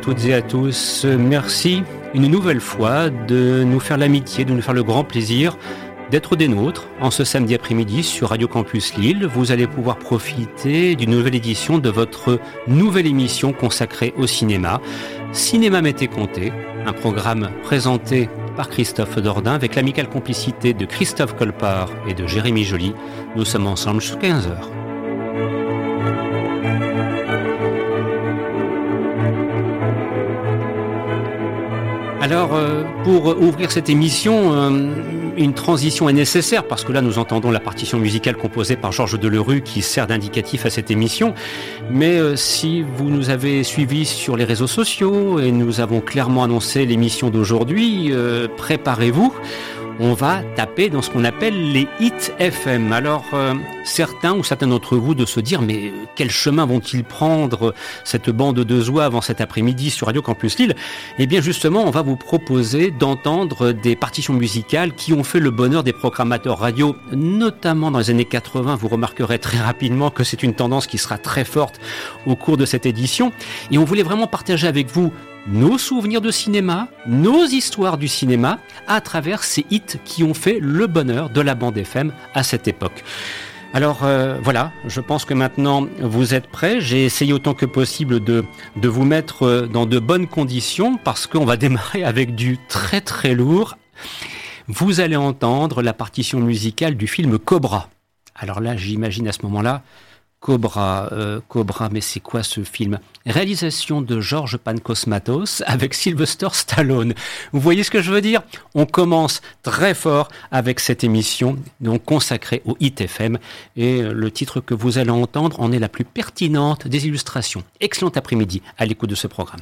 toutes et à tous. Merci une nouvelle fois de nous faire l'amitié, de nous faire le grand plaisir d'être des nôtres en ce samedi après-midi sur Radio Campus Lille. Vous allez pouvoir profiter d'une nouvelle édition de votre nouvelle émission consacrée au cinéma. Cinéma Mété Comté, un programme présenté par Christophe Dordain avec l'amicale complicité de Christophe Colpart et de Jérémy Joly. Nous sommes ensemble jusqu'à 15h. Alors, euh, pour ouvrir cette émission, euh, une transition est nécessaire parce que là, nous entendons la partition musicale composée par Georges Delerue qui sert d'indicatif à cette émission. Mais euh, si vous nous avez suivis sur les réseaux sociaux et nous avons clairement annoncé l'émission d'aujourd'hui, préparez-vous on va taper dans ce qu'on appelle les hits FM. Alors euh, certains ou certains d'entre vous de se dire mais quel chemin vont-ils prendre cette bande de oies avant cet après-midi sur Radio Campus Lille? Eh bien justement, on va vous proposer d'entendre des partitions musicales qui ont fait le bonheur des programmateurs radio, notamment dans les années 80. Vous remarquerez très rapidement que c'est une tendance qui sera très forte au cours de cette édition. Et on voulait vraiment partager avec vous nos souvenirs de cinéma, nos histoires du cinéma, à travers ces hits qui ont fait le bonheur de la bande FM à cette époque. Alors euh, voilà, je pense que maintenant vous êtes prêts. J'ai essayé autant que possible de, de vous mettre euh, dans de bonnes conditions parce qu'on va démarrer avec du très très lourd. Vous allez entendre la partition musicale du film Cobra. Alors là, j'imagine à ce moment-là, Cobra, euh, Cobra, mais c'est quoi ce film? Réalisation de Georges Pancosmatos avec Sylvester Stallone. Vous voyez ce que je veux dire? On commence très fort avec cette émission donc consacrée au ITFM et le titre que vous allez entendre en est la plus pertinente des illustrations. Excellent après-midi à l'écoute de ce programme.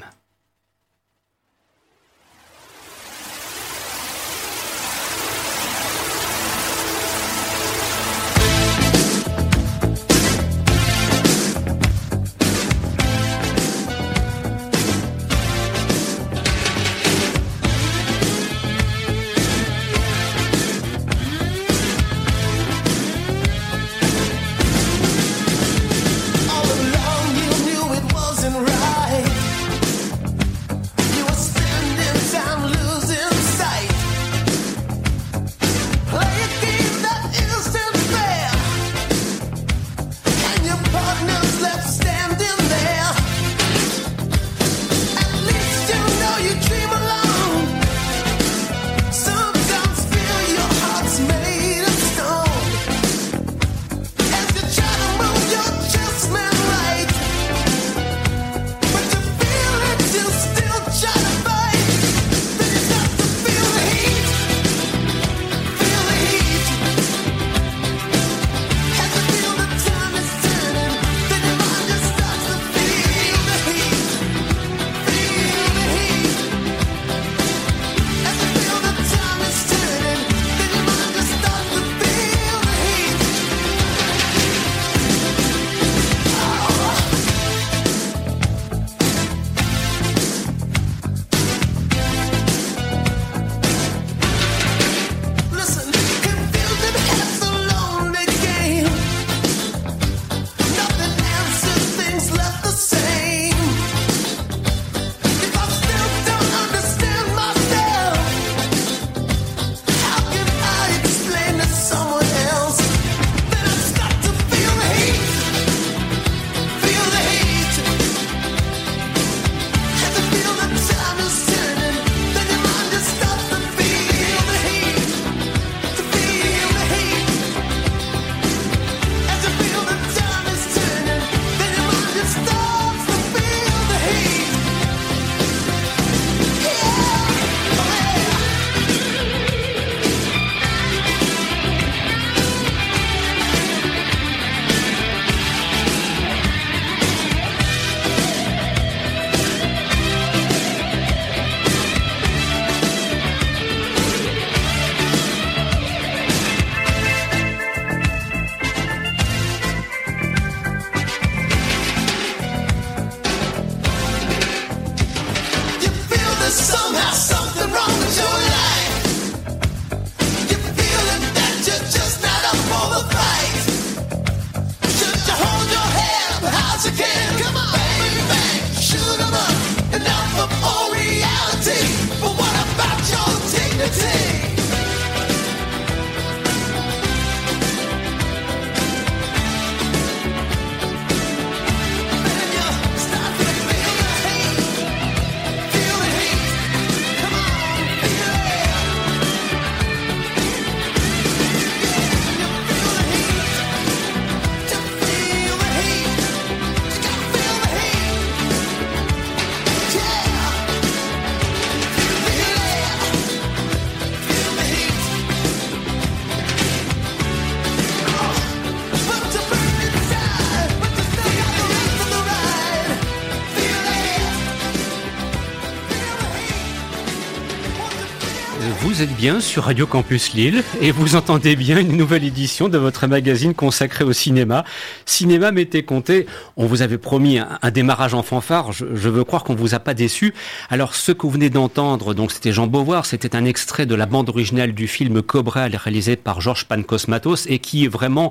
Bien sur Radio Campus Lille et vous entendez bien une nouvelle édition de votre magazine consacré au cinéma. Cinéma m'était compté, on vous avait promis un, démarrage en fanfare, je, veux croire qu'on vous a pas déçu. Alors ce que vous venez d'entendre, donc c'était Jean Beauvoir, c'était un extrait de la bande originale du film Cobra réalisé par Georges Pancosmatos et qui est vraiment,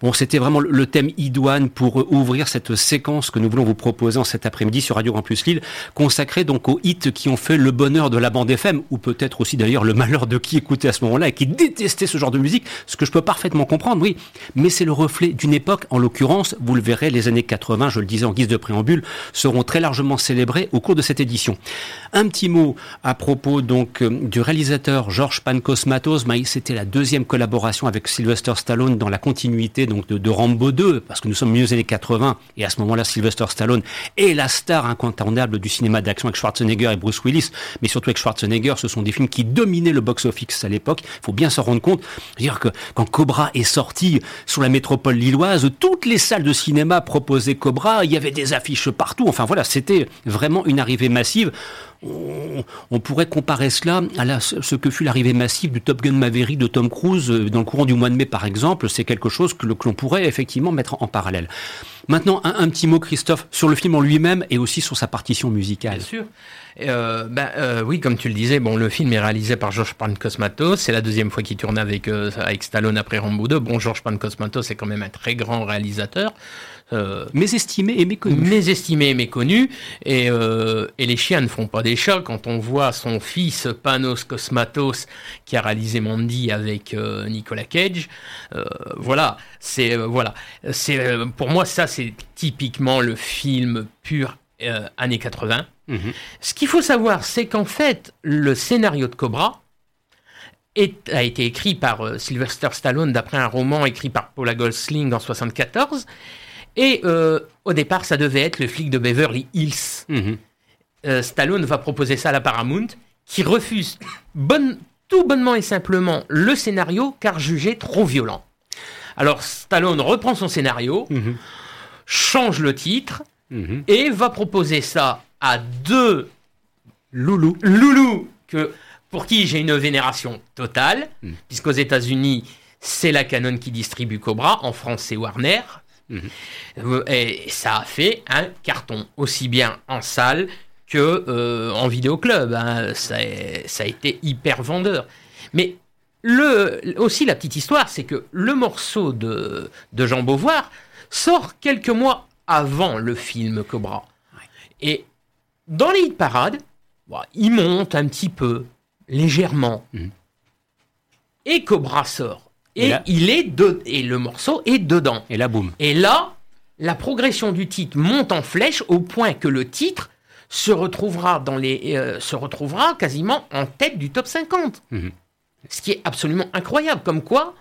bon c'était vraiment le thème idoine pour ouvrir cette séquence que nous voulons vous proposer en cet après-midi sur Radio Campus Lille, consacrée donc aux hits qui ont fait le bonheur de la bande FM ou peut-être aussi d'ailleurs le malheur de qui écoutait à ce moment-là et qui détestait ce genre de musique, ce que je peux parfaitement comprendre, oui. Mais c'est le reflet d'une époque, en l'occurrence, vous le verrez, les années 80, je le disais en guise de préambule, seront très largement célébrées au cours de cette édition. Un petit mot à propos donc euh, du réalisateur Georges Pancosmatos, c'était la deuxième collaboration avec Sylvester Stallone dans la continuité donc de, Rambo 2, parce que nous sommes milieu des années 80 et à ce moment-là Sylvester Stallone est la star incontournable du cinéma d'action avec Schwarzenegger et Bruce Willis, mais surtout avec Schwarzenegger, ce sont des films qui dominé le box-office à l'époque. Il faut bien se rendre compte. dire que quand Cobra est sorti sur la métropole lilloise, toutes les salles de cinéma proposaient Cobra. Il y avait des affiches partout. Enfin voilà, c'était vraiment une arrivée massive. On, pourrait comparer cela à ce que fut l'arrivée massive du Top Gun Maverick de Tom Cruise euh, dans le courant du mois de mai, par exemple. C'est quelque chose que, l'on pourrait effectivement mettre en parallèle. Maintenant, un, petit mot, Christophe, sur le film en lui-même et aussi sur sa partition musicale. Bien sûr. Euh, ben, euh, oui, comme tu le disais, bon, le film est réalisé par Georges Pancosmatos. C'est la deuxième fois qu'il tourne avec, euh, Stallone après Rambo 2. Bon, Georges Pancosmatos est quand même un très grand réalisateur. Euh, mésestimé et méconnu. Mésestimé et méconnu. Et, euh, et les chiens ne font pas des chats. Quand on voit son fils Panos Cosmatos qui a réalisé Mandy avec euh, Nicolas Cage, euh, voilà, c'est voilà, c'est pour moi ça c'est typiquement le film pur années 80. Mhm. Ce qu'il faut savoir, c'est qu'en fait le scénario de Cobra est, a été écrit par Sylvester Stallone d'après un roman écrit par Paula Goldschling en 74 et euh, au départ, ça devait être le flic de Beverly Hills. Mhm. Euh, Stallone va proposer ça à la Paramount, qui refuse tout bonnement et simplement le scénario car jugé trop violent. Alors Stallone reprend son scénario, mhm. change le titre mhm. et va proposer ça à deux loulous, loulous que, pour qui j'ai une vénération totale, puisqu'aux États-Unis, c'est la Canon qui distribue Cobra, en France c'est Warner, Mhm. Et ça a fait un carton, aussi bien en salle que euh, en vidéoclub. Hein. Ça, a été hyper vendeur. Mais le, aussi la petite histoire, c'est que le morceau de, de Jean Beauvoir sort quelques mois avant le film Cobra. Et dans les hit parades, il monte un petit peu, légèrement. Mhm. Et Cobra sort. Et, il est de, et le morceau est dedans. Et là, boum. Et là, la progression du titre monte en flèche au point que le titre se retrouvera dans les, euh, se retrouvera quasiment en tête du top 50. Mhm. Ce qui est absolument incroyable. Comme quoi,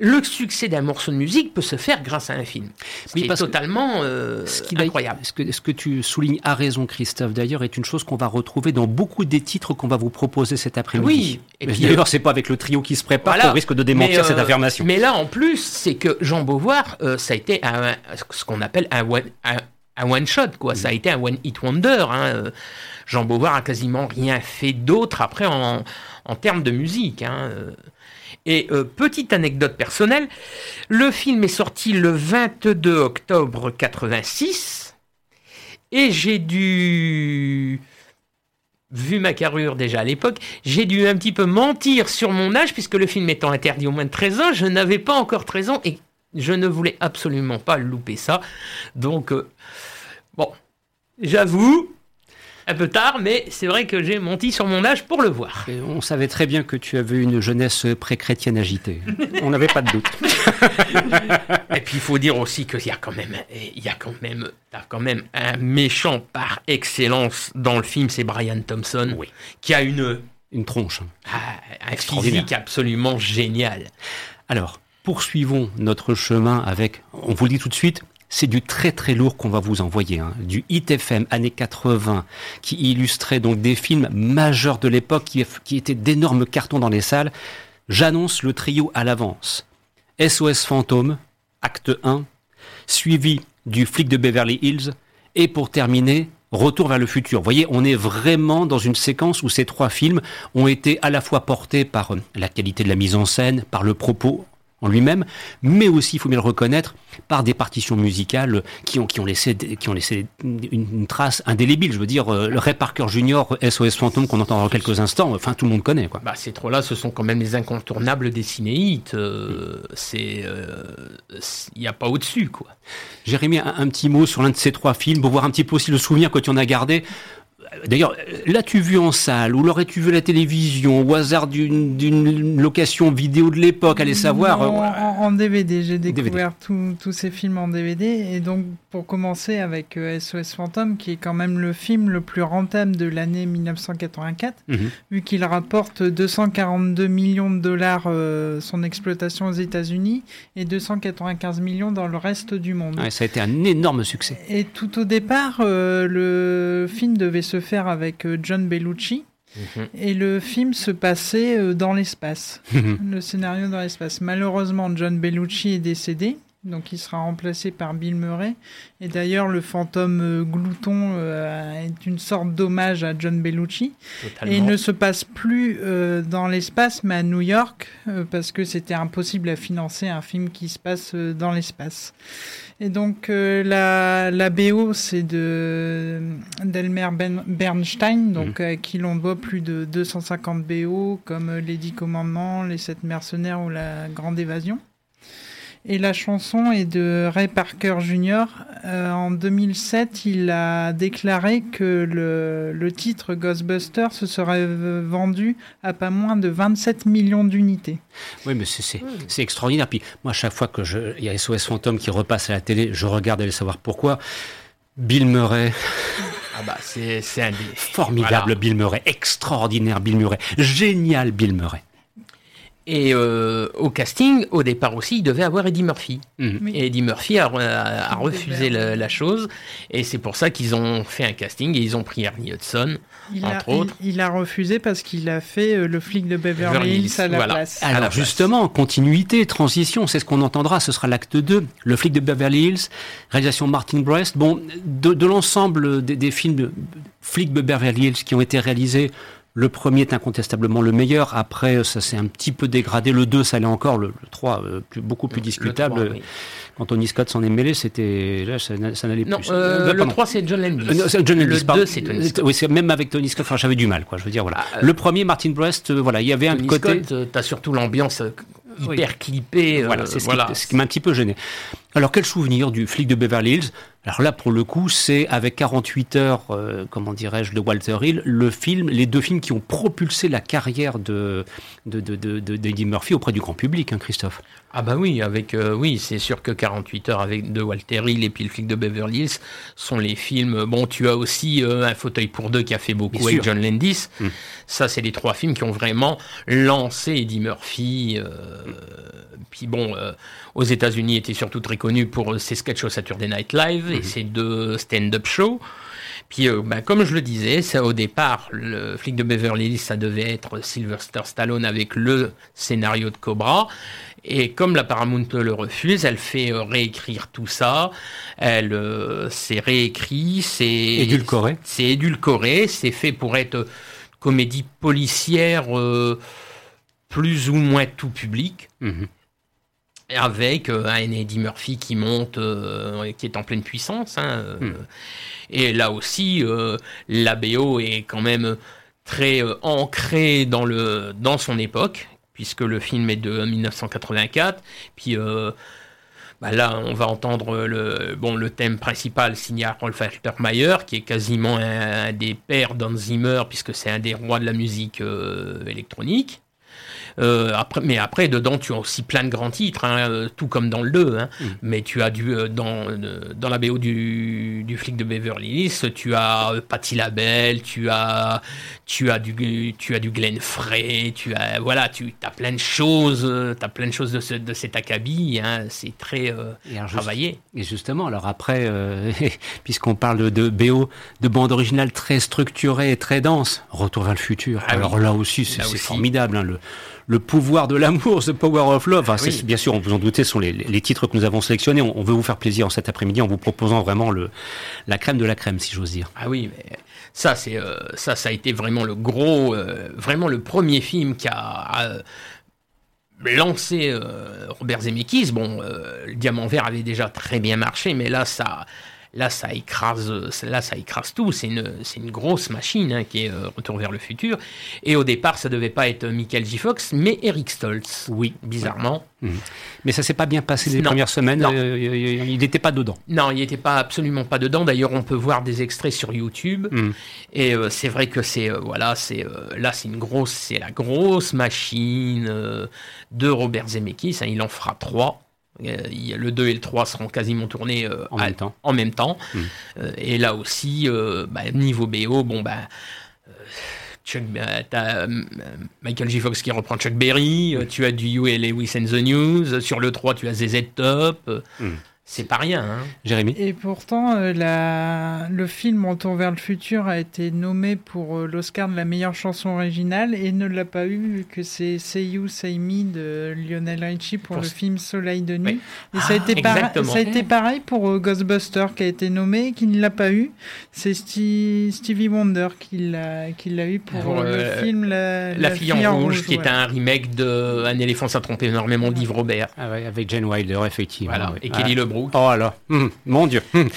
le succès d'un morceau de musique peut se faire grâce à un film. C'est totalement euh, ce qui incroyable. Ce que, ce que, tu soulignes à raison, Christophe, d'ailleurs, est une chose qu'on va retrouver dans beaucoup des titres qu'on va vous proposer cet après-midi. Oui. D'ailleurs, c'est pas avec le trio qui se prépare qu'on risque de démentir cette euh, affirmation. Mais là, en plus, c'est que Jean Beauvoir, euh, ça a été un, ce qu'on appelle un one, un, one shot, quoi. Ça a été un one hit wonder. Hein. Jean Beauvoir a quasiment rien fait d'autre après en, en termes de musique. Hein. Et euh, petite anecdote personnelle, le film est sorti le 22 octobre 86 et j'ai dû vu ma carrure déjà à l'époque, j'ai dû un petit peu mentir sur mon âge, puisque le film étant interdit au moins de 13 ans, je n'avais pas encore 13 ans et je ne voulais absolument pas louper ça. Donc, euh, bon, j'avoue, un peu tard, mais c'est vrai que j'ai menti sur mon âge pour le voir. on savait très bien que tu avais une jeunesse pré-chrétienne agitée. on n'avait pas de doute. Et puis il faut dire aussi qu'il y a quand même, il y a quand même, quand même un méchant par excellence dans le film, c'est Brian Thompson, qui a une une tronche, ah, un physique absolument génial. Alors, poursuivons notre chemin avec, on vous le dit tout de suite, c'est du très très lourd qu'on va vous envoyer, hein. du Hit FM années 80, qui illustrait donc des films majeurs de l'époque, qui, étaient d'énormes cartons dans les salles. J'annonce le trio à l'avance. SOS Fantôme, acte 1, suivi du flic de Beverly Hills, et pour terminer, Retour vers le futur. Vous voyez, on est vraiment dans une séquence où ces trois films ont été à la fois portés par euh, la qualité de la mise en scène, par le propos en lui-même, mais aussi, il faut bien le reconnaître, par des partitions musicales qui ont, qui ont laissé, qui ont laissé une, trace indélébile. Je veux dire, euh, le Ray Parker Jr., SOS Phantom, qu'on entend dans quelques instants, enfin, tout le monde connaît. Quoi. Bah, ces trois-là, ce sont quand même les incontournables des cinéites. Euh, c'est, il euh, n'y a pas au-dessus, quoi. Jérémy, un, un, petit mot sur l'un de ces trois films, pour voir un petit peu aussi le souvenir que tu en as gardé. D'ailleurs, l'as-tu vu en salle ou l'aurais-tu vu à la télévision au hasard d'une location vidéo de l'époque Allez savoir. Non, en, DVD, j'ai découvert tous ces films en DVD. Et donc, pour commencer avec SOS euh, Phantom, qui est quand même le film le plus rentable de l'année 1984, mhm. vu qu'il rapporte 242 millions de dollars euh, son exploitation aux États-Unis et 295 millions dans le reste du monde. ça a été un énorme succès. Et tout au départ, euh, le film devait se faire avec euh, John Bellucci. Mhm. Et le film se passait euh, dans l'espace, le scénario dans l'espace. Malheureusement, John Bellucci est décédé, donc il sera remplacé par Bill Murray. Et d'ailleurs, le fantôme euh, glouton est une sorte d'hommage à John Bellucci. Et il ne se passe plus dans l'espace, mais à New York, parce que c'était impossible à financer un film qui se passe dans l'espace. Et donc euh, la, la BO, c'est de d'Elmer ben, Bernstein, donc mhm. qui l'on doit plus de 250 BO, comme Les Dix Commandements, Les Sept Mercenaires ou La Grande Évasion. Et la chanson est de Ray Parker Jr. Euh, en 2007, il a déclaré que le, le titre Ghostbusters se serait vendu à pas moins de 27 millions d'unités. Oui, mais c'est hmm. extraordinaire. Puis moi, à chaque fois que je, il y a SOS Phantom qui repasse à la télé, je regarde et savoir pourquoi. Bill Murray. Ah bah c'est un formidable Bill Murray, extraordinaire Bill Murray, génial Bill Murray. Et euh, au casting, au départ aussi, il devait avoir Eddie Murphy. Mhm. Et Eddie Murphy a, refusé la, chose. Et c'est pour ça qu'ils ont fait un casting et ils ont pris Ernie Hudson, entre autres. Il, a refusé parce qu'il a fait euh, le flic de Beverly Hills à la place. Alors justement, continuité, transition, c'est ce qu'on entendra, ce sera l'acte 2. Le flic de Beverly Hills, réalisation Martin Brest. Bon, de, l'ensemble des, des films de flics de Beverly Hills qui ont été réalisés, le premier est incontestablement le meilleur. Après, ça s'est un petit peu dégradé. Le 2, ça allait encore. Le, 3, euh, beaucoup plus discutable. Quand Tony Scott s'en est mêlé, c'était là, ça, n'allait plus. Euh, le 3, c'est John Landis. Euh, John Landis le 2, c'est Tony Scott. Oui, même avec Tony Scott, enfin, j'avais du mal, quoi. Je veux dire, voilà. Ah, le premier, Martin Brest, voilà, il y avait un côté. Scott, t'as surtout l'ambiance hyper clippée. Voilà, c'est ce qui m'a un petit peu gêné. Alors, quel souvenir du flic de Beverly Hills? Alors là, pour le coup, c'est avec 48 heures, euh, comment dirais-je, de Walter Hill, le film, les deux films qui ont propulsé la carrière de, de, de, de, Murphy auprès du grand public, hein, Christophe. Ah bah oui, avec euh, oui, c'est sûr que 48 heures avec de Walter Hill et puis le flic de Beverly Hills sont les films. Bon, tu as aussi euh, un fauteuil pour deux qui a fait beaucoup avec John Landis. Hum. Ça, c'est les trois films qui ont vraiment lancé Eddie Murphy. Puis bon, aux États-Unis, était surtout très connu pour ses sketchs au Saturday Night Live et ses deux stand-up shows. Puis, euh, bah, comme je le disais, ça, au départ, le flic de Beverly Hills, ça devait être Sylvester Stallone avec le scénario de Cobra. Et comme la Paramount le refuse, elle fait euh, réécrire tout ça. Elle euh, c'est réécrit, c'est édulcoré. C'est édulcoré, c'est fait pour être comédie policière plus ou moins tout public. Mhm avec euh, un Eddie Murphy qui monte, euh, qui est en pleine puissance. Hein, euh. hmm. Et là aussi, la BO est quand même très ancrée dans, le, dans son époque, puisque le film est de 1984. Puis bah là, on va entendre le, bon, le thème principal signé à Rolf Altermeyer, qui est quasiment un, un des pères d'Hans Zimmer, puisque c'est un des rois de la musique électronique. Euh, après, mais après, dedans, tu as aussi plein de grands titres, hein, euh, tout comme dans le 2. Hein. Mm. Mais tu as du, euh, dans, dans la BO du, du flic de Beverly Hills, tu as Patti LaBelle, tu as, tu as du, tu as du Glenn Frey, tu as, voilà, tu as plein de choses, tu as plein de choses de, ce, de cet acabit. Hein, c'est très travaillé. et justement, alors après, puisqu'on parle de, BO, de bande originale très structurée et très dense, Retour vers le futur. Ah alors là aussi, c'est formidable. Hein, le, le pouvoir de l'amour, The Power of Love. Enfin, Bien sûr, on vous en doutez, ce sont les, les, titres que nous avons sélectionnés. On, veut vous faire plaisir en cet après-midi en vous proposant vraiment le, la crème de la crème, si j'ose dire. Ah oui, mais ça, c'est euh, ça, ça a été vraiment le gros, euh, vraiment le premier film qui a lancé euh, Robert Zemeckis. Bon, le Diamant Vert avait déjà très bien marché, mais là, ça, là, ça écrase, là, ça écrase tout. C'est une, c'est une grosse machine hein, qui est Retour vers le futur. Et au départ, ça devait pas être Michael J. Fox, mais Eric Stoltz. Oui, bizarrement. Mhm. Mais ça s'est pas bien passé les premières semaines. Euh, il n'était pas dedans. Non, il n'était pas absolument pas dedans. D'ailleurs, on peut voir des extraits sur YouTube. Mhm. Et euh, c'est vrai que c'est euh, voilà, c'est là, c'est une grosse, c'est la grosse machine de Robert Zemeckis. Hein. il en fera trois. Le 2 et le 3 seront quasiment tournés en, même temps. en même temps. Mhm. et là aussi, bah, niveau BO, bon bah Chuck, euh, as euh, Michael J. Fox qui reprend Chuck Berry, euh, tu as du You Lewis and the News, sur le 3 tu as ZZ Top. Hmm. C'est pas rien, hein. Jérémy. Et pourtant, euh, la... le film Retour vers le futur a été nommé pour euh, l'Oscar de la meilleure chanson originale et ne l'a pas eu vu que c'est Say You, Say Me de Lionel Richie pour, le film Soleil de nuit. Et ça, a été ça a été pareil pour euh, Ghostbuster qui a été nommé et qui ne l'a pas eu. C'est Stevie Wonder qui l'a eu pour le film La, fille, en rouge, qui est un remake de Un éléphant s'est trompé énormément d'Yves Robert. Ah avec Jane Wilder, effectivement. Et Kelly ah. Oh alors, hum, mon Dieu. Hum.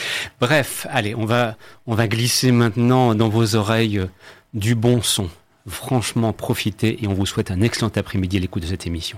Bref, allez, on va, on va glisser maintenant dans vos oreilles euh, du bon son. Franchement, profitez et on vous souhaite un excellent après-midi à l'écoute de cette émission.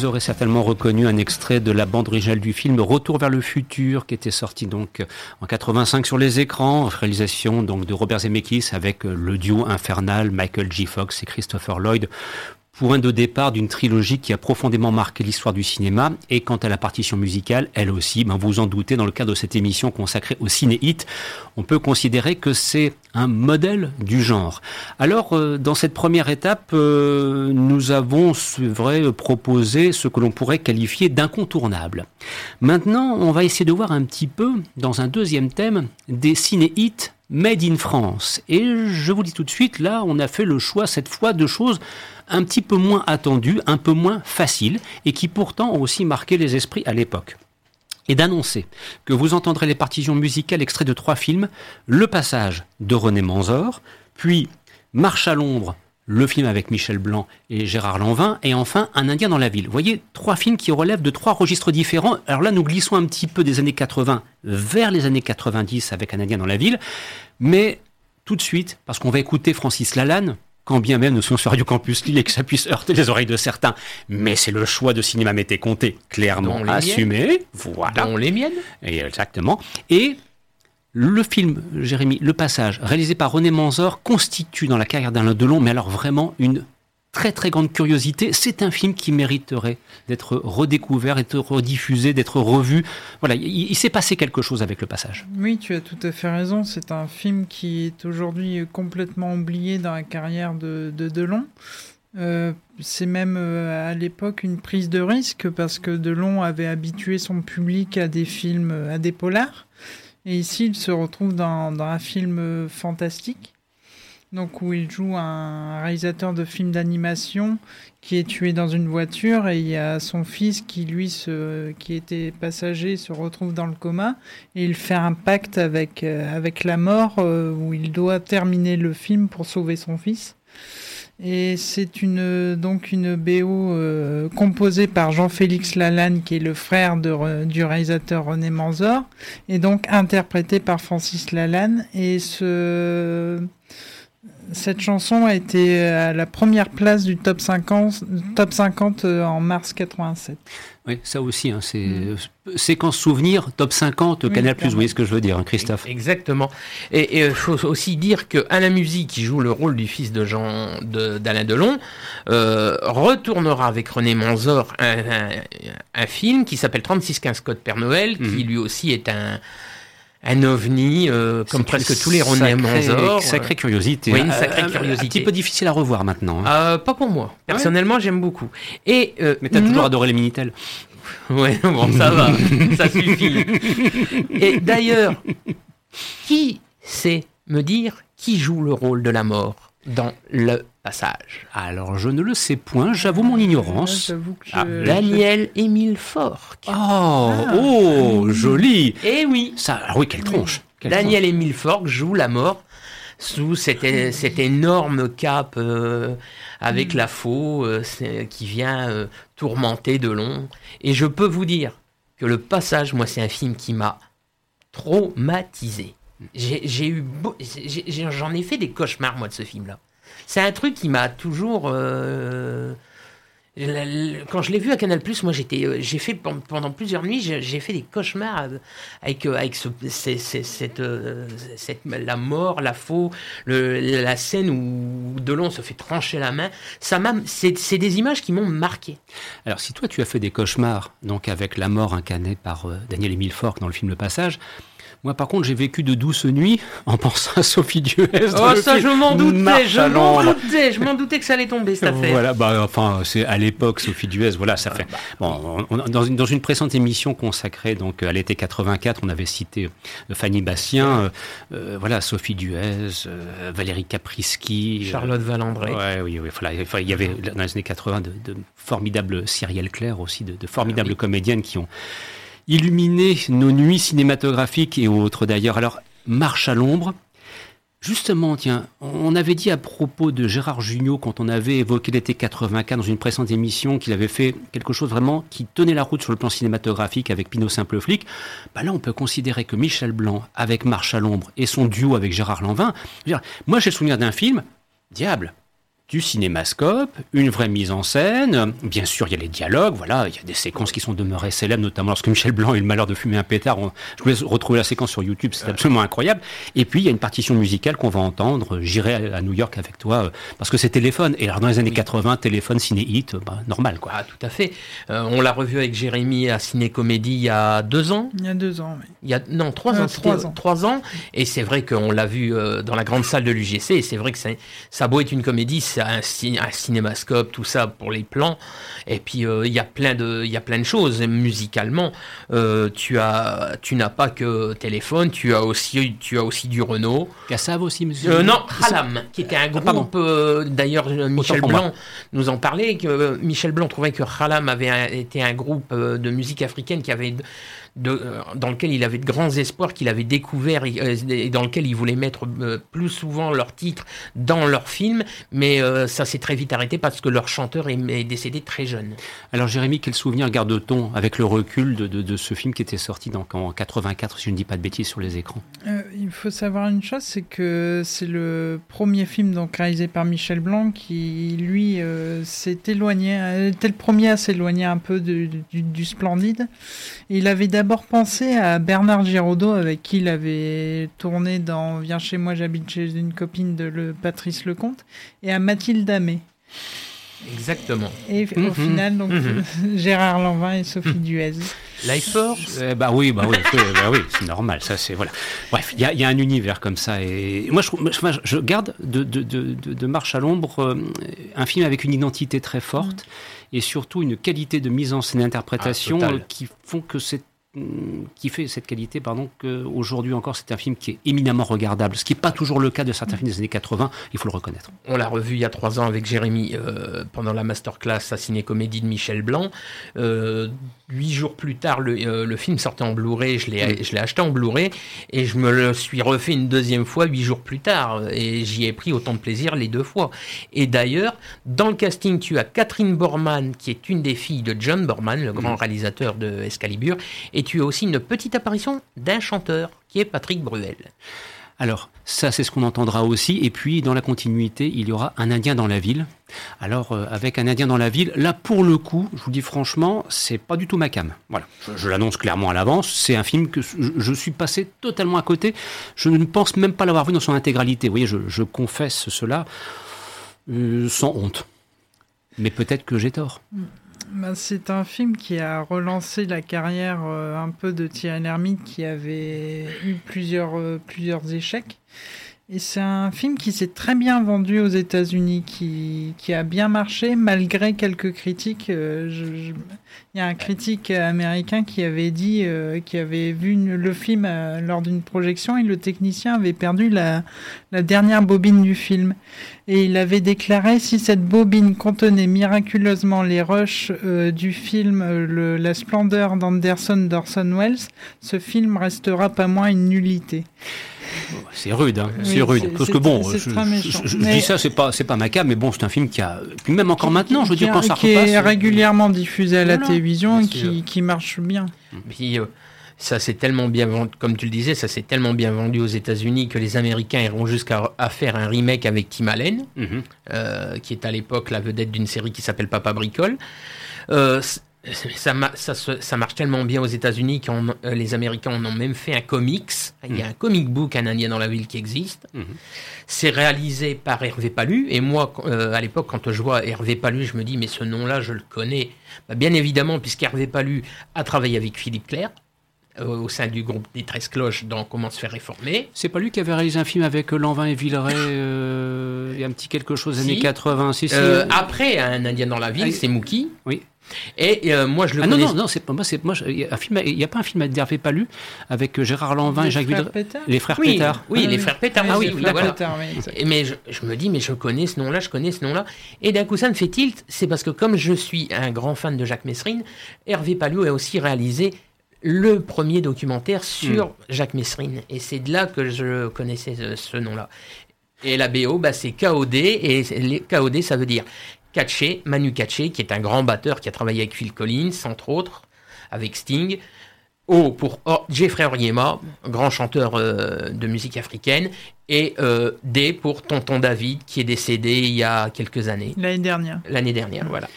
Vous aurez certainement reconnu un extrait de la bande originale du film Retour vers le futur, qui était sorti donc en 85 sur les écrans, réalisation donc de Robert Zemeckis avec le duo infernal Michael G. Fox et Christopher Lloyd point de départ d'une trilogie qui a profondément marqué l'histoire du cinéma. Et quant à la partition musicale, elle aussi, ben vous en doutez, dans le cadre de cette émission consacrée au ciné-hit, on peut considérer que c'est un modèle du genre. Alors, euh, dans cette première étape, euh, nous avons, vrai, proposé ce que l'on pourrait qualifier d'incontournable. Maintenant, on va essayer de voir un petit peu, dans un deuxième thème, des ciné-hits made in France. Et je vous dis tout de suite, là, on a fait le choix cette fois de choses un petit peu moins attendu, un peu moins facile, et qui pourtant ont aussi marqué les esprits à l'époque. Et d'annoncer que vous entendrez les partitions musicales extraits de trois films, Le Passage de René Manzor, puis Marche à l'ombre, le film avec Michel Blanc et Gérard Lanvin, et enfin Un Indien dans la ville. Vous voyez, trois films qui relèvent de trois registres différents. Alors là, nous glissons un petit peu des années 80 vers les années 90 avec Un Indien dans la ville, mais tout de suite, parce qu'on va écouter Francis Lalanne, quand bien même nous sommes sur Radio Campus Lille et que ça puisse heurter les oreilles de certains. Mais c'est le choix de Cinéma Mété Comté, clairement assumé. Voilà. Dans les miennes. Et exactement. Et le film, Jérémy, Le Passage, réalisé par René Manzor, constitue dans la carrière d'Alain Delon, mais alors vraiment une très très grande curiosité. C'est un film qui mériterait d'être redécouvert, d'être rediffusé, d'être revu. Voilà, il, s'est passé quelque chose avec le passage. Oui, tu as tout à fait raison. C'est un film qui est aujourd'hui complètement oublié dans la carrière de, Delon. Euh, c'est même euh, à l'époque une prise de risque parce que Delon avait habitué son public à des films, à des polars. Et ici, il se retrouve dans un film fantastique donc où il joue un réalisateur de films d'animation qui est tué dans une voiture et il y a son fils qui lui qui était passager se retrouve dans le coma et il fait un pacte avec euh, avec la mort euh, où il doit terminer le film pour sauver son fils. Et c'est une donc une BO euh, composée par Jean-Félix Lalanne qui est le frère du réalisateur René Manzor et donc interprété par Francis Lalanne et ce cette chanson a été à la première place du top 50, top 50 euh, en mars 87. Oui, ça aussi, hein, c'est mm. séquence souvenir, top 50, Canal+, vous voyez ce que je veux dire, hein, Christophe Exactement. Et il faut aussi dire que Alain Musy, qui joue le rôle du fils de Jean d'Alain Delon, euh, retournera avec René Manzor un, film qui s'appelle 3615 Code Père Noël, qui mm. lui aussi est un un ovni, euh, comme presque tous les René Manzor. Sacrée curiosité. Oui, une sacrée curiosité. Un petit peu difficile à revoir maintenant. Hein. Euh, pas pour moi. Personnellement, j'aime beaucoup. Et, euh, Mais t'as toujours adoré les Minitel. Ouais, bon, ça va, ça suffit. Et d'ailleurs, qui sait me dire qui joue le rôle de la mort dans le passage Alors, je ne le sais point, j'avoue mon ignorance. Ah, Daniel Émile Fork. Oh, ah. oh, joli Eh oui Ça, ah oui, quelle tronche Daniel Émile Fork joue la mort sous cette, cette énorme cape euh, avec mm. la faux euh, qui vient euh, tourmenter de long. Et je peux vous dire que le passage, moi, c'est un film qui m'a traumatisé. J'ai eu, j'en ai fait des cauchemars moi de ce film-là. C'est un truc qui m'a toujours. Euh, quand je l'ai vu à Canal moi j'étais, euh, j'ai fait pendant plusieurs nuits, j'ai fait des cauchemars avec euh, avec ce, cette, la mort, la faux, la scène où Delon se fait trancher la main. Ça m'a, c'est des images qui m'ont marqué. Alors si toi tu as fait des cauchemars donc avec la mort incarnée par Daniel Emile Fork dans le film Le Passage, moi, par contre, j'ai vécu de douces nuits en pensant à Sophie Duez. Oh, ça, je m'en doutais, je m'en doutais, je m'en doutais que ça allait tomber, cette affaire. Voilà, bah, enfin, c'est à l'époque, Sophie Duez, voilà, ça fait. Bon, dans, une, dans une précédente émission consacrée donc à l'été 84, on avait cité euh, Fanny Bastien, euh, euh, voilà, Sophie Duez, Valérie Caprisky. Charlotte Valandré. Ouais, oui, oui, voilà, il y avait dans les années 80 de, formidables Cyrielle Claire aussi, de, formidables ah comédiennes qui ont illuminer nos nuits cinématographiques et autres d'ailleurs. Alors, Marche à l'ombre. Justement, tiens, on avait dit à propos de Gérard Jugnot, quand on avait évoqué l'été 84 dans une précédente émission, qu'il avait fait quelque chose vraiment qui tenait la route sur le plan cinématographique avec Pinot Simple Flic. Bah là, on peut considérer que Michel Blanc, avec Marche à l'ombre et son duo avec Gérard Lanvin, moi j'ai le souvenir d'un film, Diable, du cinémascope, une vraie mise en scène. Bien sûr, il y a les dialogues, voilà, il y a des séquences qui sont demeurées célèbres, notamment lorsque Michel Blanc a eu le malheur de fumer un pétard. On- je vous laisse retrouver la séquence sur YouTube, c'est absolument incroyable. Et puis, il y a une partition musicale qu'on va entendre. J'irai à New York avec toi, euh, parce que c'est téléphone. Et alors, dans les années 80, téléphone, ciné-hit, bah, normal, quoi. Ah, tout à fait. Euh, on l'a revu avec Jérémy à Ciné Comédie il y a deux ans. Il y a deux ans, oui. Il y a, non, trois Euh, ans. trois ans. Trois ans. Et c'est vrai qu'on l'a vu dans la grande salle de l'UGC. Et c'est vrai que ça a beau être une comédie, un, ci- un cinémascope, tout ça pour les plans. Et puis euh, il y a plein de, il y a plein de choses. Musicalement, euh, tu as, tu n'as pas que téléphone, tu as aussi, tu as aussi du Renault. Cassav aussi, monsieur Euh, non, Halam, qui était un groupe. pardon. euh, D'ailleurs, Michel Blanc nous en parlait. Que Michel Blanc trouvait que Halam avait un- été un groupe de musique africaine qui avait de- euh, dans lequel il avait de grands espoirs, qu'il avait découvert et, euh, et dans lequel il voulait mettre euh, plus souvent leurs titres dans leurs films. Mais euh, ça s'est très vite arrêté parce que leur chanteur est, est décédé très jeune. Alors Jérémy, quel souvenir garde-t-on avec le recul de, de- de ce film qui était sorti donc en 84, si je ne dis pas de bêtises, sur les écrans? Euh, il faut savoir une chose, c'est que c'est le premier film donc réalisé par Michel Blanc qui, lui, euh, s'est éloigné, était le premier à s'éloigner un peu de- du, du splendide. Il avait d'abord pensé à Bernard Giraudot, avec qui il avait tourné dans Viens chez moi, j'habite chez une copine de le, Patrice Lecomte, et à Mathilde Amé. Exactement. Et au Mhm. final, donc, Mhm. Gérard Lanvin et Sophie Duez. Life Force? Bah oui, bah oui, bah oui, c'est normal, ça c'est voilà. Bref, il y a, il y a un univers comme ça et moi je, moi, garde de, de, de, de- de Marche à l'ombre euh, un film avec une identité très forte et surtout une qualité de mise en scène et d'interprétation Ah, euh, qui font que c'est qui fait cette qualité, pardon, qu'aujourd'hui encore c'est un film qui est éminemment regardable, ce qui n'est pas toujours le cas de certains films des années 80, il faut le reconnaître. On l'a revu il y a trois ans avec Jérémy euh, pendant la masterclass à Ciné Comédie de Michel Blanc. Euh, huit jours plus tard, le, euh, le film sortait en Blu-ray. Je l'ai, je l'ai acheté en Blu-ray et je me le suis refait une deuxième fois huit jours plus tard. Et j'y ai pris autant de plaisir les deux fois. Et d'ailleurs, dans le casting, tu as Catherine Borman, qui est une des filles de John Borman, le grand réalisateur de Excalibur. Et tu as aussi une petite apparition d'un chanteur, qui est Patrick Bruel. Alors, ça, c'est ce qu'on entendra aussi. Et puis, dans la continuité, il y aura un Indien dans la ville. Alors, euh, avec un Indien dans la ville, là, pour le coup, je vous dis franchement, c'est pas du tout ma cam. Voilà, je, je l'annonce clairement à l'avance. C'est un film que je, je suis passé totalement à côté. Je ne pense même pas l'avoir vu dans son intégralité. Vous voyez, je, je confesse cela euh, sans honte. Mais peut-être que j'ai tort. Bah, c'est un film qui a relancé la carrière euh, un peu de Thierry Lhermitte qui avait eu plusieurs, euh, plusieurs échecs. Et c'est un film qui s'est très bien vendu aux États-Unis, qui, qui a bien marché malgré quelques critiques. Euh, Il y a un critique américain qui avait dit, euh, qui avait vu le film euh, lors d'une projection et le technicien avait perdu la, dernière bobine du film. Et il avait déclaré si cette bobine contenait miraculeusement les rushs du film La splendeur d'Anderson d'Orson Welles, ce film restera pas moins une nullité. C'est rude, hein. Oui, c'est rude. c'est- Parce c'est que bon, je, dis ça, c'est pas, c'est pas ma cam, mais bon, c'est un film qui a, puis même encore maintenant, je veux dire, quand ça qui repasse. est régulièrement diffusé à la Voilà, télévision et qui, qui marche bien. Puis euh, ça s'est tellement bien vendu, comme tu le disais, ça s'est tellement bien vendu aux États-Unis que les Américains iront jusqu'à à faire un remake avec Tim Allen, Mhm. euh, qui est à l'époque la vedette d'une série qui s'appelle Papa Bricole. Euh, ça, marche tellement bien aux États-Unis que les Américains en ont même fait un comics. Il y a un comic book, Un Indien dans la ville, qui existe. Mhm. C'est réalisé par Hervé Palu. Et moi, euh, à l'époque, quand je vois Hervé Palu, je me dis, mais ce nom-là, je le connais. Bah, bien évidemment, puisqu'Hervé Palu a travaillé avec Philippe Clair euh, au sein du groupe des 13 cloches dans Comment se faire réformer. C'est pas lui qui avait réalisé un film avec euh, Lanvin et Villeray euh, et un petit quelque chose des Si. années 80 si, si. Euh, après, Un Indien dans la ville, Ah, c'est Mookie. Oui. Et euh, moi, je le Ah non, connais. non, non, c'est pas moi, c'est moi. je- Il y a un film, il y a pas un film d'Hervé Palu avec euh, Gérard Lanvin et Les Jacques. Pétard Les frères Oui, Pétard. oui, Ah les oui. frères Pétard Ah aussi, oui, oui, frères voilà. Pétard, oui. Et Mais je, je me dis, mais je connais ce nom-là, je connais ce nom-là. Et d'un coup, ça me fait tilt. C'est parce que comme je suis un grand fan de Jacques Messrine, Hervé Palou a aussi réalisé le premier documentaire sur Hmm. Jacques Messrine. Et c'est de là que je connaissais ce, ce nom-là. Et la BO, bah, c'est KOD. Et les- KOD, ça veut dire Katché, Manu Katché, qui est un grand batteur qui a travaillé avec Phil Collins, entre autres, avec Sting. O pour Jeffrey Oriema, grand chanteur euh, de musique africaine, et euh, D pour Tonton David, qui est décédé il y a quelques années. L'année dernière. L'année dernière, voilà.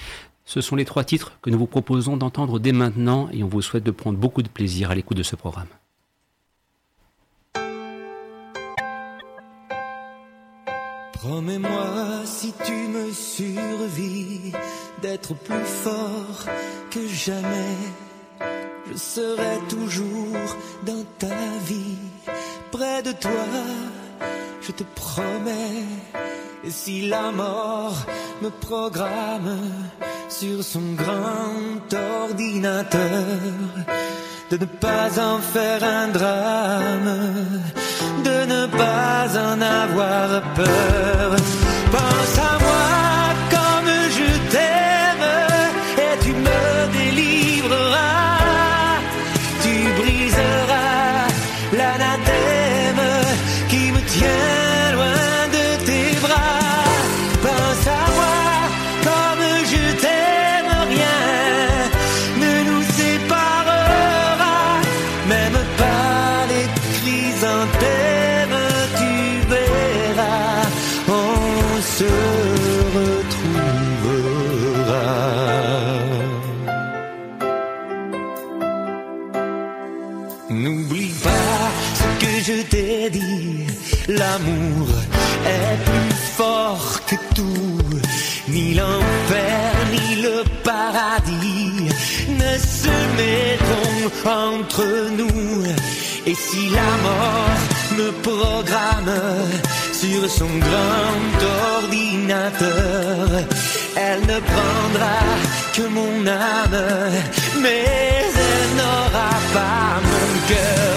Ce sont les trois titres que nous vous proposons d'entendre dès maintenant et on vous souhaite de prendre beaucoup de plaisir à l'écoute de ce programme. Promets-moi si tu me survis d'être plus fort que jamais je serai toujours dans ta vie, près de toi, je te promets. Et si la mort me programme sur son grand ordinateur, de ne pas en faire un drame, de ne pas en avoir peur. Pense à moi entre nous. Et si la mort me programme sur son grand ordinateur, elle ne prendra que mon âme, mais elle n'aura pas mon cœur.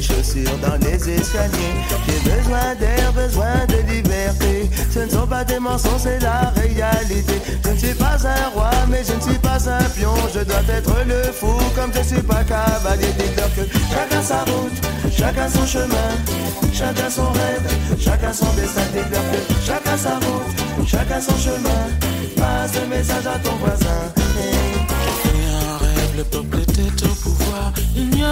Chaussures dans les escaliers. J'ai besoin d'air, besoin de liberté. Ce ne sont pas des mensonges, c'est la réalité. Je ne suis pas un roi, mais je ne suis pas un pion. Je dois être le fou, comme je suis pas cavalier. Dites-leur que chacun sa route, chacun son chemin, chacun son rêve, chacun son destin. Dites-leur que chacun sa route, chacun son chemin. Passe le message à ton voisin. Et un rêve, le peuple.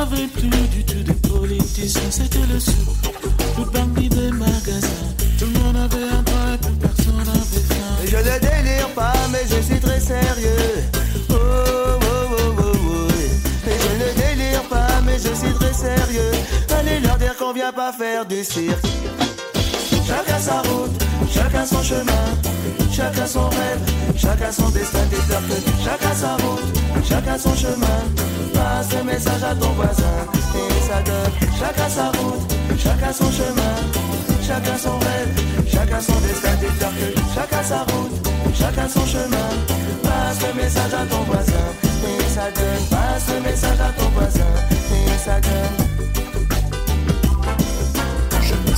Il n'y avait plus du tout de politiciens, c'était le sou. Le bandit des magasins. Tout le monde avait un toit et plus personne n'avait faim. Je ne délire pas, mais je suis très sérieux. Oh, oh, oh, oh, oh. Mais je ne délire pas, mais je suis très sérieux. Allez leur dire qu'on vient pas faire du cirque. Chacun sa route, chacun son chemin, chacun son rêve, chacun son destin. Que chacun sa route, chacun son chemin. Passe le message à ton voisin et ça donne. Chacun sa route, chacun son chemin, chacun son rêve, chacun son destin. Que chacun sa route, chacun son chemin. Passe le message à ton voisin et ça donne. Passe le message à ton voisin et ça donne.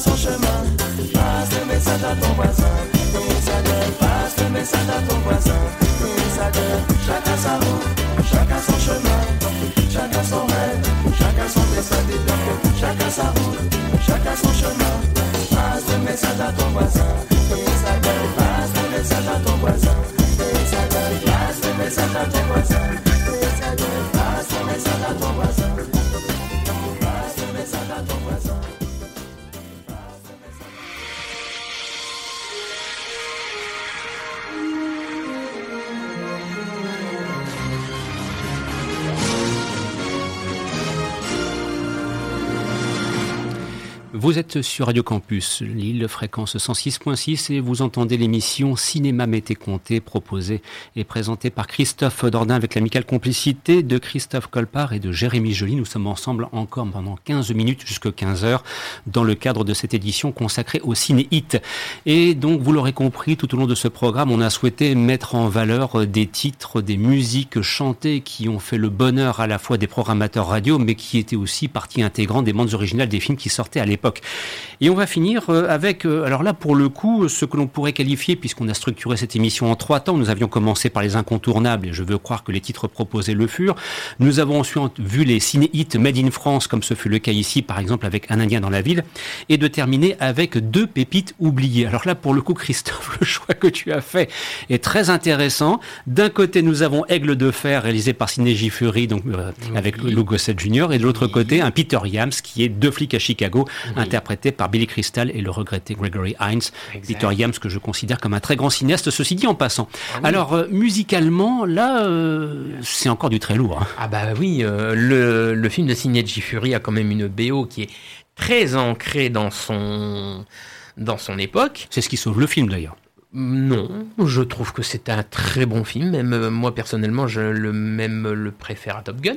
son chemin. Passe le message à ton voisin, donne. Passe le message à ton voisin, donne. Chacun sa route, chacun son chemin, chacun son rêve, chacun son destin. Que chacun sa route, chacun son chemin. Passe le message à ton voisin, donne. Passe le message à ton voisin, donne. Passe le message à ton voisin. Passe le message à ton voisin. Passe le message à ton voisin. Vous êtes sur Radio Campus Lille, fréquence 106.6 et vous entendez l'émission Cinéma Mété Comté proposée et présentée par Christophe Dordain avec l'amicale complicité de Christophe Colpart et de Jérémy Joly. Nous sommes ensemble encore pendant 15 minutes jusqu'à 15 heures dans le cadre de cette édition consacrée au ciné hit. Et donc, vous l'aurez compris, tout au long de ce programme, on a souhaité mettre en valeur des titres, des musiques chantées qui ont fait le bonheur à la fois des programmateurs radio, mais qui étaient aussi partie intégrante des bandes originales des films qui sortaient à l'époque. Et on va finir euh, avec, euh, alors là pour le coup, ce que l'on pourrait qualifier, puisqu'on a structuré cette émission en trois temps, nous avions commencé par les incontournables, et je veux croire que les titres proposés le furent. Nous avons ensuite vu les ciné-hits made in France, comme ce fut le cas ici, par exemple avec Un Indien dans la ville, et de terminer avec deux pépites oubliées. Alors là pour le coup, Christophe, le choix que tu as fait est très intéressant. D'un côté, nous avons Aigle de fer, réalisé par Cinégie Fury, donc euh, avec Lou Gossett Jr., et de l'autre côté, un Peter Yams, qui est Deux flics à Chicago, interprété par Billy Crystal et le regretté Gregory Hines. Peter Yams, que je considère comme un très grand cinéaste, ceci dit en passant. Alors, euh, musicalement, là, euh, c'est encore du très lourd. hein. Ah bah oui, euh, le, le film de Signetti Fury a quand même une BO qui est très ancrée dans son, dans son époque. C'est ce qui sauve le film d'ailleurs. Non, je trouve que c'est un très bon film. Même moi personnellement, je le même le préfère à Top Gun.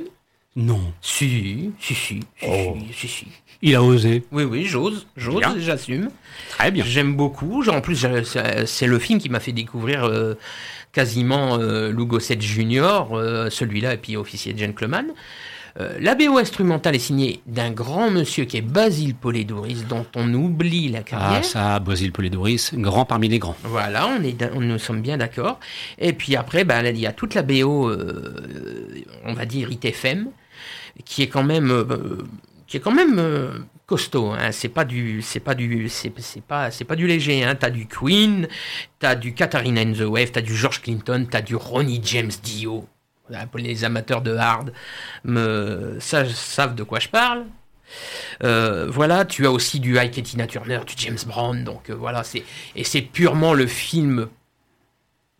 Non. Si, si, si, si, Oh. si, si, si. Il a osé. Oui, oui, j'ose, j'ose, Bien. j'assume. Très bien. J'aime beaucoup. En plus, c'est le film qui m'a fait découvrir euh, quasiment euh, Lou Gossett Jr., euh, celui-là, et puis Officier Gentleman. Euh, la BO instrumentale est signée d'un grand monsieur qui est Basile Poledouris, dont on oublie la carrière. Ah, ça, Basile Poledouris, grand parmi les grands. Voilà, on est, on, nous sommes bien d'accord. Et puis après, ben, il y a toute la BO, on va dire ITFM, qui est quand même, qui quand même euh, costaud. Hein. C'est pas du, c'est pas du, c'est, pas, c'est pas du léger. Hein. T'as du Queen, t'as du Katharina and the Wave, t'as du George Clinton, t'as du Ronnie James Dio. Les amateurs de hard me sa- savent de quoi je parle. Euh, voilà, tu as aussi du et Tina Turner, du James Brown, donc euh, voilà, c'est et c'est purement le film.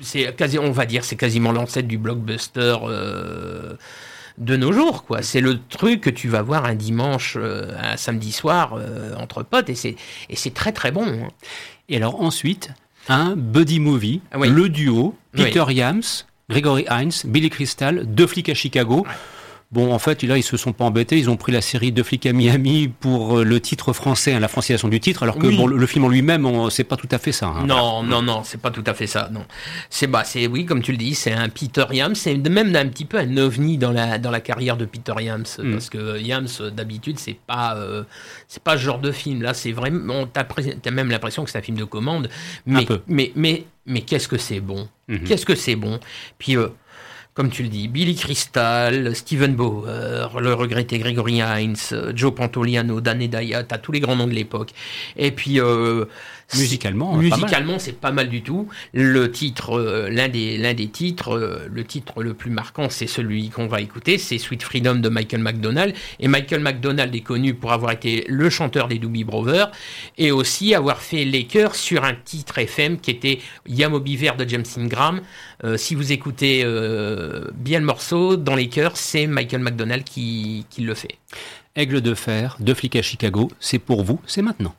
C'est quasi, on va dire, c'est quasiment l'ancêtre du blockbuster de nos jours, quoi. C'est le truc que tu vas voir un dimanche, euh, un samedi soir euh, entre potes, et c'est et c'est très très bon. hein. Et alors ensuite, un buddy movie, Ah oui. le duo, Oui. Peter Yams, Gregory Hines, Billy Crystal, deux flics à Chicago. Bon, en fait, là, ils se sont pas embêtés. Ils ont pris la série Deux flics à Miami pour euh, le titre français, hein, la francisation du titre, alors que Oui. bon, le, le film en lui-même, c'est pas tout à fait ça. hein. Non, non, non, c'est pas tout à fait ça. Non, c'est bah, c'est oui, comme tu le dis, c'est un Peter Yams, c'est même un petit peu un ovni dans la dans la carrière de Peter Yams, Mm. parce que Yams euh, d'habitude c'est pas euh, c'est pas ce genre de film. Là, c'est vraiment t'as t'as même l'impression que c'est un film de commande, mais peu. mais mais mais qu'est-ce que c'est bon, Mhm. qu'est-ce que c'est bon? Puis euh, comme tu le dis, Billy Crystal, Steven Bauer, le regretté Gregory Hines, Joe Pantoliano, Dan Hedaya, tous les grands noms de l'époque. Et puis euh, Musicalement, musicalement, c'est pas mal du tout. Le titre, euh, l'un des l'un des titres, euh, le titre le plus marquant, c'est celui qu'on va écouter, c'est Sweet Freedom de Michael McDonald. Et Michael McDonald est connu pour avoir été le chanteur des Doobie Brothers et aussi avoir fait les chœurs sur un titre FM qui était Yamobi Vert de James Ingram. Euh, si vous écoutez bien le morceau, dans les chœurs, c'est Michael McDonald qui, qui le fait. Aigle de fer, deux flics à Chicago, c'est pour vous, c'est maintenant.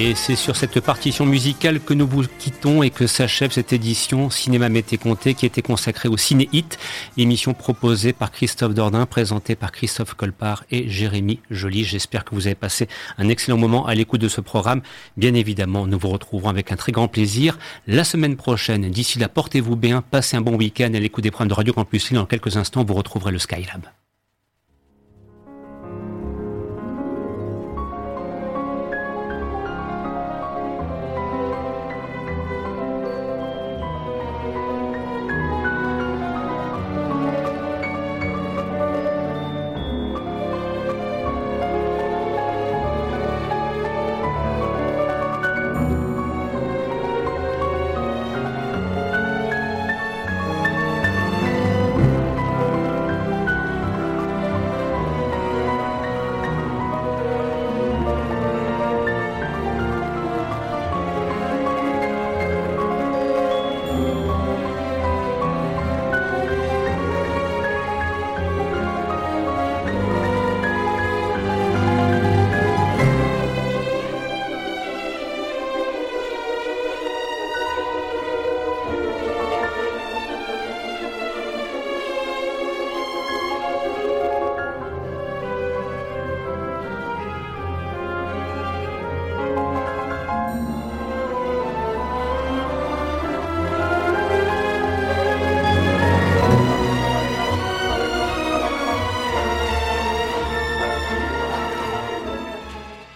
Et c'est sur cette partition musicale que nous vous quittons et que s'achève cette édition Cinéma Mété Comté qui était consacrée au Ciné Hit, émission proposée par Christophe Dordain, présentée par Christophe Colpart et Jérémy Joly. J'espère que vous avez passé un excellent moment à l'écoute de ce programme. Bien évidemment, nous vous retrouverons avec un très grand plaisir la semaine prochaine. D'ici là, portez-vous bien, passez un bon week-end à l'écoute des programmes de Radio Campus. Dans quelques instants, vous retrouverez le Skylab.